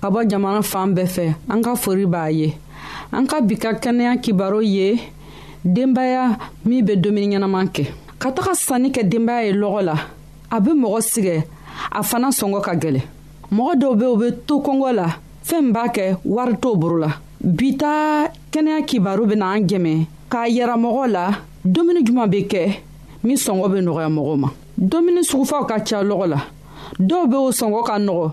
ka bɔ jamana fan bɛɛ fɛ an ka fori b'a ye an ka bi ka kɛnɛya kibaro ye denbaya min bɛ dumuni ɲɛnaman kɛ ka taga sanni kɛ denbaya ye lɔgɔ la a bɛ mɔgɔ sigɛ a fana sɔngɔ ka gɛlɛ mɔgɔ dɔw bɛ u bɛ to kɔngɔ la fɛn b'a kɛ wari t'o boro la bi ta kɛnɛya kibaru bɛ na an dɛmɛ k'a yɛrɛ mɔgɔ la dumuni juma bɛ kɛ min sɔngɔ bɛ nɔgɔya mɔgɔw ma dumuni sugufaw ka ca lɔgɔ la dɔw bɛ o sɔngɔ ka nɔgɔ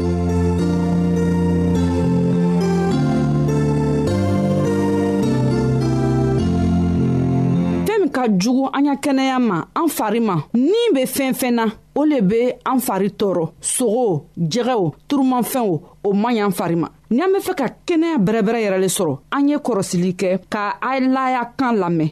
ka jugu an ka kɛnɛya ma an fari ma ni bɛ fɛn fɛn na o le bɛ an fari tɔɔrɔ sogo jɛgɛw turumanfɛnw o man ɲi an fari ma ni an bɛ fɛ ka kɛnɛya bɛrɛbɛrɛ yɛrɛ le sɔrɔ an ye kɔrɔsili kɛ ka a laya kan lamɛn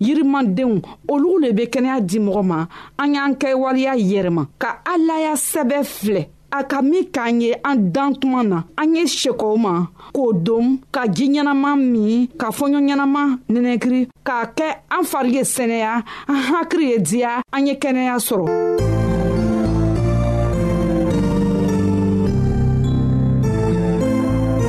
yirimandenw olu le be kɛnɛya di mɔgɔ ma an y'an kɛ waleya yɛrɛma ka alaya sɛbɛ filɛ a ka min k'an ye an dan tuma na an ye sekɔw ma k'o don ka ji ɲɛnama min ka fɔɲɔ ɲɛnama nɛnɛkiri k'a kɛ an fari ye sɛnɛya an hakiri ye diya an ye kɛnɛya sɔrɔ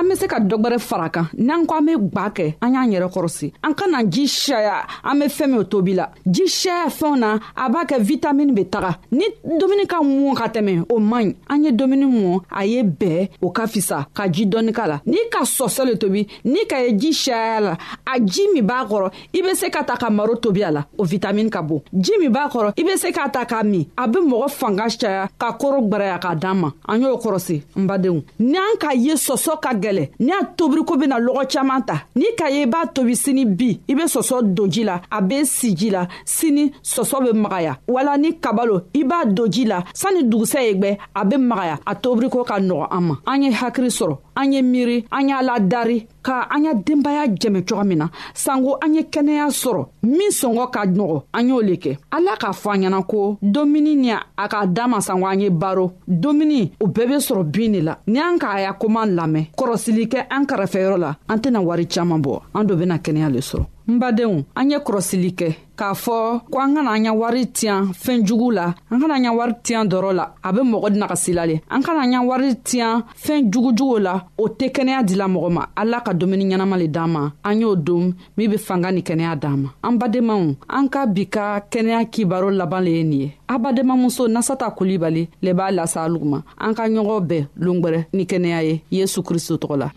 an bɛ se ka dɔ wɛrɛ fara kan n'an ko an bɛ gwa kɛ an y'an yɛrɛ kɔrɔsi an ka na ji sɛya an bɛ fɛn min tobi la ji sɛya fɛnw na a b'a kɛ vitamini bɛ taga ni dumuni ka mɔn ka tɛmɛ o man ɲi an ye dumuni mɔn a ye bɛɛ o ka fisa ka ji dɔɔni k'a la n'i ka sɔsɛ le tobi ni ka ye ji caya la a ji min b'a kɔrɔ i be se ka ta ka maro tobi a la o vitamini ka bon ji min b'a kɔrɔ i be se k'a ta k'a min a be mɔgɔ fanga caya ka koro gwaraya k'a dan ma an y'o kɔrɔsi n badenw ni an ka ye sɔsɔ ka gwɛlɛ ni a tobiriko bena lɔgɔ caaman ta ni ka ye i b'a tobi sini bi i be sɔsɔ don ji la a be si ji la sini sɔsɔ be magaya wala ni kabalo i b'a don ji la sanni dugusɛ ye gwɛ a bɛ magaya a tobiliko ka nɔgɔ an ma an ye hakili sɔrɔ an ye miiri an y'a ladari ka an ka denbaya jɛmɛ cogo min na sanko an ye kɛnɛya sɔrɔ min sɔngɔ ka nɔgɔ an y'o le kɛ ala k'a fɔ an ɲɛna ko domuni ni a ka da ma sanko an ye baro domuni o bɛɛ be sɔrɔ bin de la ni an k'a ya koman lamɛn kɔrɔsili kɛ an kɛrɛfɛyɔrɔ la an tɛna wari caaman bɔ an do bena kɛnɛya le sɔrɔ n badenw an ye kɔrɔsili kɛ k'a fɔ ko an kana an ka wari tiɲan fɛn jugu la an kana an ka wari tiɲan dɔrɔ la a bɛ mɔgɔ nagasila le an kana an ka wari tiɲan fɛn jugujugu la o tɛ kɛnɛya dila mɔgɔ ma ala ka dumuni ɲɛnama le d'an ma an y'o don min bɛ fanga ni kɛnɛya d'an ma an badenmaw an ka bi ka kɛnɛya kibaro laban le ye nin ye a badenmamuso nasata kulibali le b'a lasa luguma an ka ɲɔgɔn bɛɛ longwɛrɛ ni kɛnɛya ye yesu kristo tɔgɔ la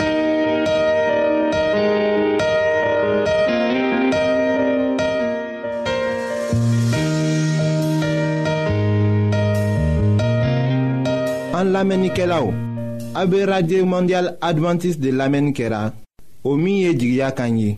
an lamɛnnikɛlaw a be radio mondial advantiste de lamɛnni kɛra o min ye jigiya kan ye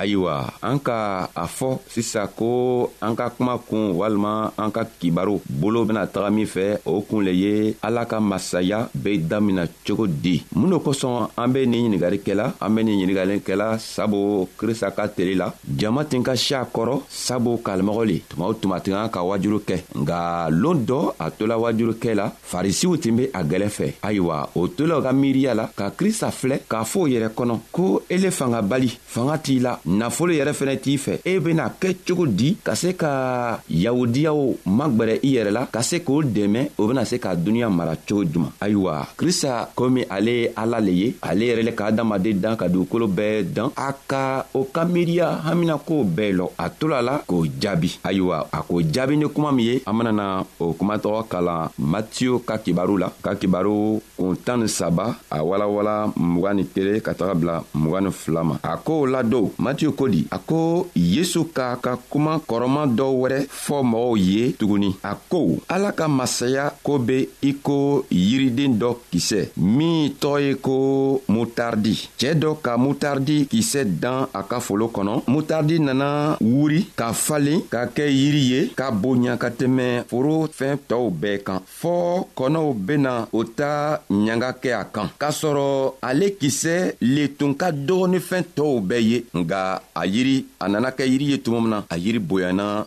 ayiwa an ka a fɔ sisa ko an ka kuma kun walima an ka kibaru bolo bena taga min fɛ o kun le ye ala ka masaya be damina cogo di mun lo kosɔn an be nin ɲiningari kɛla an be nin ɲiningalen kɛla sabu krista ka teli la jama tin ka si a kɔrɔ sabu kalimɔgɔ le tuma o tuma tin ka ka wajuru kɛ nga loon dɔ a tola wajurukɛ la farisiw tun be a gwɛlɛ fɛ ayiwa o tolaw ka miiriya la ka krista filɛ k'a fɔ o yɛrɛ kɔnɔ ko ele fanga bali fanga t'i la nafolo yɛrɛ fɛnɛ t'i fɛ e bena kɛ cogo di ka se ka yahudiyaw magwɛrɛ i yɛrɛ la ka se k'o dɛmɛ o bena se ka duniɲa mara cogo juman ayiwa krista komi ale ye ala le ye ale yɛrɛ le ka adamaden dan ka dugukolo bɛɛ dan a ka o ka miiriya haminakow bɛɛ lɔ a tola la k'o jaabi ayiwa a k'o jaabi ni kuma min ye an benana o kumatɔgɔ kalan matiyo ka kibaru la ka kibaru kun tan ni saba a walawala mugan ni kelen ka taga bila mugan ni fila ma a kow ladon matiyo ko di a ko yesu k'a ka kuma kɔrɔma dɔ wɛrɛ fɔ mɔgɔw ye tuguni a ko ala ka masaya ko be i ko yiriden dɔ kisɛ min tɔɔ ye ko mutardi cɛɛ dɔ ka mutardi kisɛ dan a ka folo kɔnɔ mutardi nana wuri ka falen ka kɛ yiri ye ka bonya ka tɛmɛ foro fɛn tɔw bɛɛ kan fɔɔ kɔnɔw bena o ta ɲanga kɛ a kan k'a sɔrɔ ale kisɛ le tun ka dɔgɔ ni fɛn tɔw bɛɛ ye nga a yiri a nana kɛ yiri ye tuma min na a yiri bonyana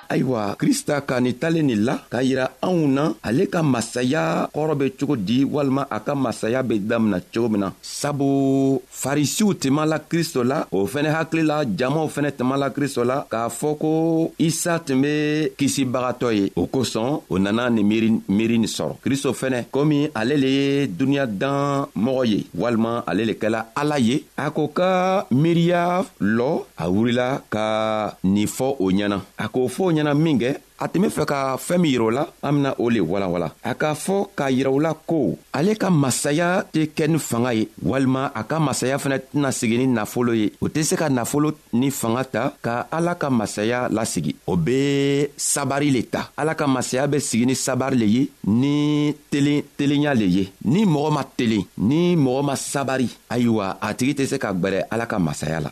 ayiwa krista ka nin talen nin la k'a yira anw na ale ka masaya kɔrɔ bɛ cogo di walima a ka masaya bɛ damina cogo min na sabu farisiw tuma la kristo la o fɛnɛ hakili la jamaw fɛnɛ tuma la kristo la k'a fɔ ko isa tun bɛ kisibagatɔ ye o kosɔn o nana nin miiri miiri nin sɔrɔ kristo fɛnɛ komi ale le ye duniɲa dan mɔgɔ ye walima ale le kɛla ala ye a ko ka miiriya lɔ a wulila ka nin fɔ o ɲɛna a k'o fɔ o ɲɛna minkɛ a tun be fɛ ka fɛɛn min yirɛ la an bena o le walanwala a k'a fɔ k'a yirɛw la ko ale ka masaya tɛ kɛ ni fanga ye walima a ka masaya fɛnɛ tɛna sigi ni nafolo ye o tɛ se ka nafolo ni fanga ta ka ala ka masaya lasigi o be sabari le ta ala ka masaya be sigi ni sabari le ye ni telen telenya le ye ni mɔgɔ ma telen ni mɔgɔ ma sabari ayiwa a tigi tɛ se ka gwɛrɛ ala ka masaya la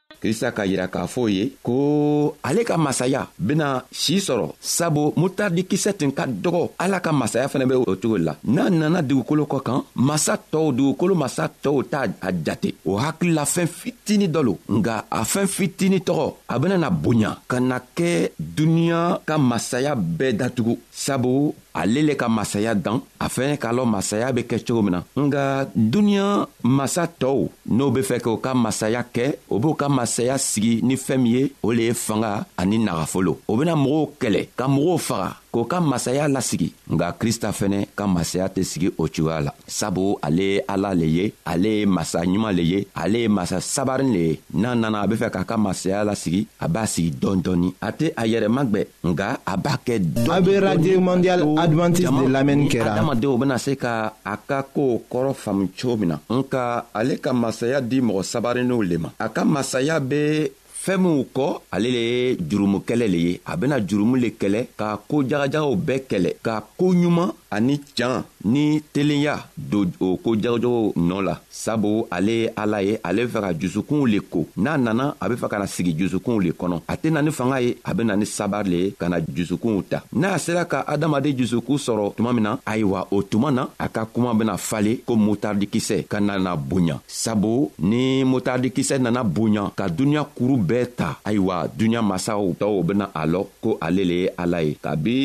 krista k'a yira k'a fɔ ye ko ale ka masaya bena sii sɔrɔ sabu mutaridi kisɛ tun ka dɔgɔ ala ka masaya fɛnɛ be o cogo la n'a nana dugukolo kɔ kan masa tɔɔw dugukolo masa tɔɔw t'a a jate o hakilila fɛn fitini dɔ lo nga a fɛn fitini tɔgɔ a benana bonya ka na kɛ duniɲa ka masaya bɛɛ datugu sabu ale le ka masaya dan a fɛnɛ k'a lɔn masaya be kɛ cogo min na nga duniɲa masa tɔɔw n'o be fɛ k'o ka masaya kɛ o b'o ka masaya sigi ni fɛɛn min ye o le ye fanga ani nagafolo o bena mɔgɔw kɛlɛ ka mɔgɔw faga k'o ka masaya lasigi nka krista fɛnɛ ka masaya tɛ sigi o cogoya la sabu ale ye ala le ye ale ye masa ɲuman le ye ale ye masa sabarin le ye n'a nana a be fɛ k'a ka masaya lasigi a b'a sigi dɔɔni dɔɔni a tɛ a yɛrɛ magwɛ nka a b'a kɛ dɔ a bɛ radio mondial adventiste de lamɛnni kɛra adamadenw bɛna se ka a ka kow kɔrɔ faamu cogo min na nka ale ka masaya di mɔgɔ sabarenenw le ma a ka masaya bɛ fɛɛn minw kɔ ale le ye jurumukɛlɛ le ye a bɛna jurumu le kɛlɛ ka ko jagajagaw bɛɛ kɛlɛ ka ko ɲuman ani can ni telenya don o ko jagajogow nɔ la sabu ale ye ala ye ale be fɛ ka jusukunw le ko n'a nana a be fɛ ka na sigi jusukunw le kɔnɔ a tɛ na ni fanga ye a be na ni sabari le ye ka na jusukunw ta n'a sera ka adamaden jusuku sɔrɔ tuma min na ayiwa o tuma na a ka kuma bena fale ko motardikisɛ ka nana bonya sabu ni motardikisɛ nana bonya ka duniɲa kuru bɛɛ ta ayiwa duniɲa masaw tɔɔw bena a lɔ ko ale le ye ala ye ka be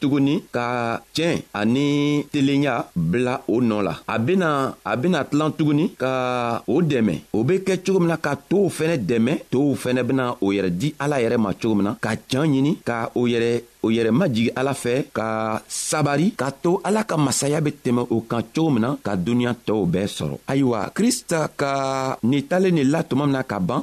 tuguni ka cɛn ani telenya bila o nɔ la a bena a bena tilan tuguni ka o dɛmɛ o be kɛ cogo min na ka tow fɛnɛ dɛmɛ tow fɛnɛ bena o yɛrɛ di ala yɛrɛ ma cogo min na ka can ɲini ka o yɛrɛ o yɛrɛ majigi ala fɛ ka sabari ka to ala ka masaya be tɛmɛ o kan cogo min na ka duniɲa tɔɔw bɛɛ sɔrɔ ayiwa krista ka nin talen nin la tuma min na ka ban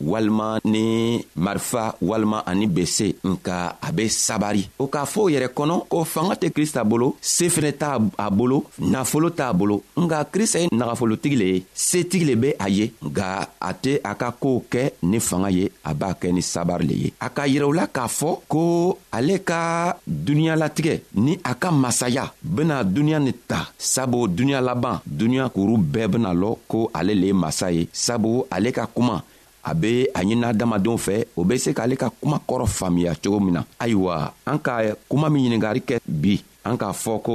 walima ni marifa walima ani bese nka a be sabari o k'a fɔ o yɛrɛ kɔnɔ ko fanga tɛ krista bolo se fɛnɛ t'a a bolo nafolo t'a bolo nka krista ye nagafolotigi le ye setigi le be a ye nka a tɛ a ka koow kɛ ni fanga ye a b'a kɛ ni sabari le ye a k'a yirɛ u la k'a fɔ ko ale ka duniyalatigɛ ni a ka masaya bena duniɲa ni ta sabu duniɲa laban duniɲa kuru bɛɛ bena lɔ ko ale le ye masa ye sabu ale ka kuma a be a ɲinina adamadenw fɛ o be se k'ale ka kuma kɔrɔ faamiya cogo min na ayiwa an ka kuma min ɲiningari kɛ bi an k'a fɔ ko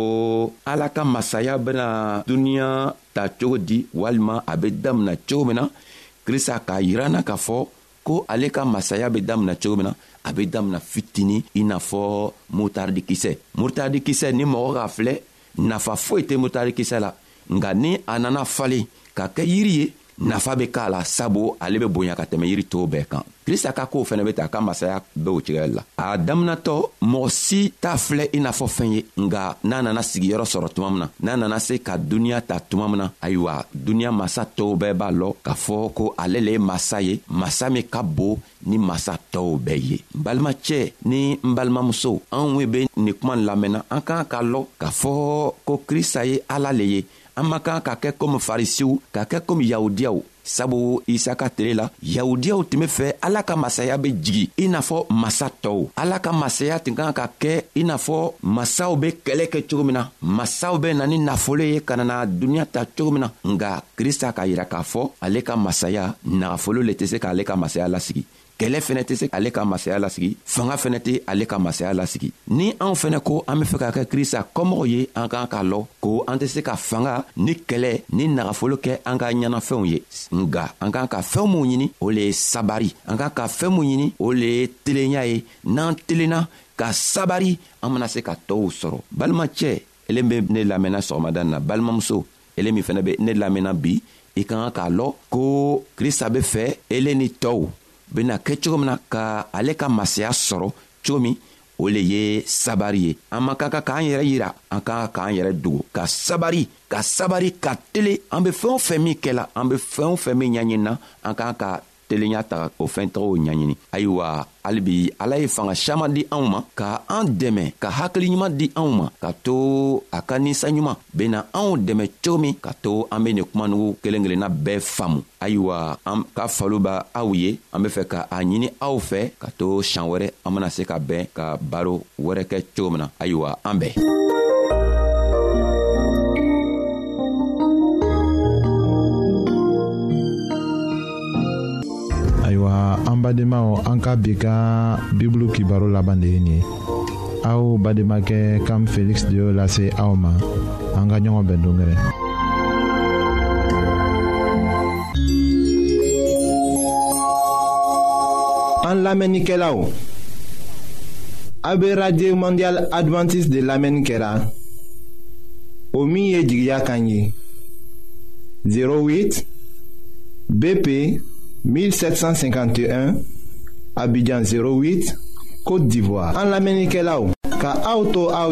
ala ka masaya bena duniɲa ta cogo di walima a be damina cogo min na krista k'a yiranna k'a fɔ ko ale ka masaya be damina cogo min na a be damina fitini i n'a fɔ mutaridikisɛ mutaridikisɛ ni mɔgɔ k'a filɛ nafa foyi tɛ mutaridikisɛ la nka ni a nana falen ka kɛ yiri ye nafa be k'a la sabu ale be bonya ka tɛmɛ yiri tow bɛɛ kan krista ka koow fɛnɛ be ta a ka masaya be o cigɛ la a daminatɔ mɔgɔ si t'a filɛ i n'a fɔ fɛn ye nga n'a nana sigiyɔrɔ sɔrɔ tuma min na n'a nana se ka duniɲa ta tuma min na ayiwa duniɲa masa tɔw bɛɛ b'a lɔn k'a fɔ ko ale le ye masa ye masa min ka bon ni masa tɔw bɛɛ ye n balimacɛ ni n balimamuso anw we be nin kuma lamɛnna an k'an k'a lɔn k'a fɔ ko krista ye ala le ye an man kan ka kɛ komi farisiw ka kɛ komi yahudiyaw sabu isa ka tile la yahudiyaw tun be fɛ ala ka masaya be jigi i n'a fɔ masa tɔw ala ka masaya tun kan ka kɛ i n'a fɔ masaw be kɛlɛ kɛ cogo min na masaw bɛ na ni nafolo ye ka nana duniɲa ta cogo min na nka krista k'a yira k'a fɔ ale ka masaya nafolo le tɛ se k'ale ka masaya lasigi kɛlɛ fɛnɛ tɛ se ale ka masaya lasigi fanga fɛnɛ tɛ ale ka masaya lasigi ni anw fɛnɛ ko an be fɛ ka kɛ krista kɔmɔgɔw ye an k'an k'a lɔ ko an tɛ se ka fanga ni kɛlɛ ni nagafolo kɛ an ka ɲɛnafɛnw ye nga an k'an ka fɛɛn minw ɲini o le ye sabari an k'an ka fɛɛn minw ɲini o le ye telenya ye n'an telenna ka sabari an mana se ka tɔɔw sɔrɔ balimacɛ ele be ne lamɛnna sɔgɔmada na balimamuso ele min fɛnɛ be ne lamɛnna bi i ka kan k'a lɔ ko krista be fɛ ele ni tɔɔw bena kɛ cogo min na ka ale ka masaya sɔrɔ cogo min o le ye sabari ye an man ka ka k'an yɛrɛ yira an ka ka k'an yɛrɛ dogo ka sabari ka sabari ka tele an be fɛɛn o fɛn min kɛla an be fɛɛn o fɛn min ɲaɲinina an k'an ka telenya ta o fɛntɔgɔw ɲaɲini ayiwa halibi ala ye fanga siaman di anw ma ka an dɛmɛ ka hakili ɲuman di anw ma ka to a ka ninsa ɲuman bena anw dɛmɛ cogo min ka to an be nin kumanugu kelen kelenna bɛɛ faamu ayiwa an ka falo b' aw ye an be fɛ ka a ɲini aw fɛ ka to sian wɛrɛ an bena se ka bɛn ka baro wɛrɛ kɛ cogo min na ayiwa an bɛɛ ayiwa an badenmaw an ka bi ka bibulu kibaro laban de ye nin ye aw bademakɛ kam feliksi de y'o lase aw ma an ka ɲɔgɔn bɛn dongɛrɛ an lamɛnnikɛlaw a bɛ radio mondial adventiste de lamɛnni kɛra o min ye jigiya kan ye 08 BP 1751 Abidjan 08 Côte d'Ivoire. En l'Amérique là, ka auto au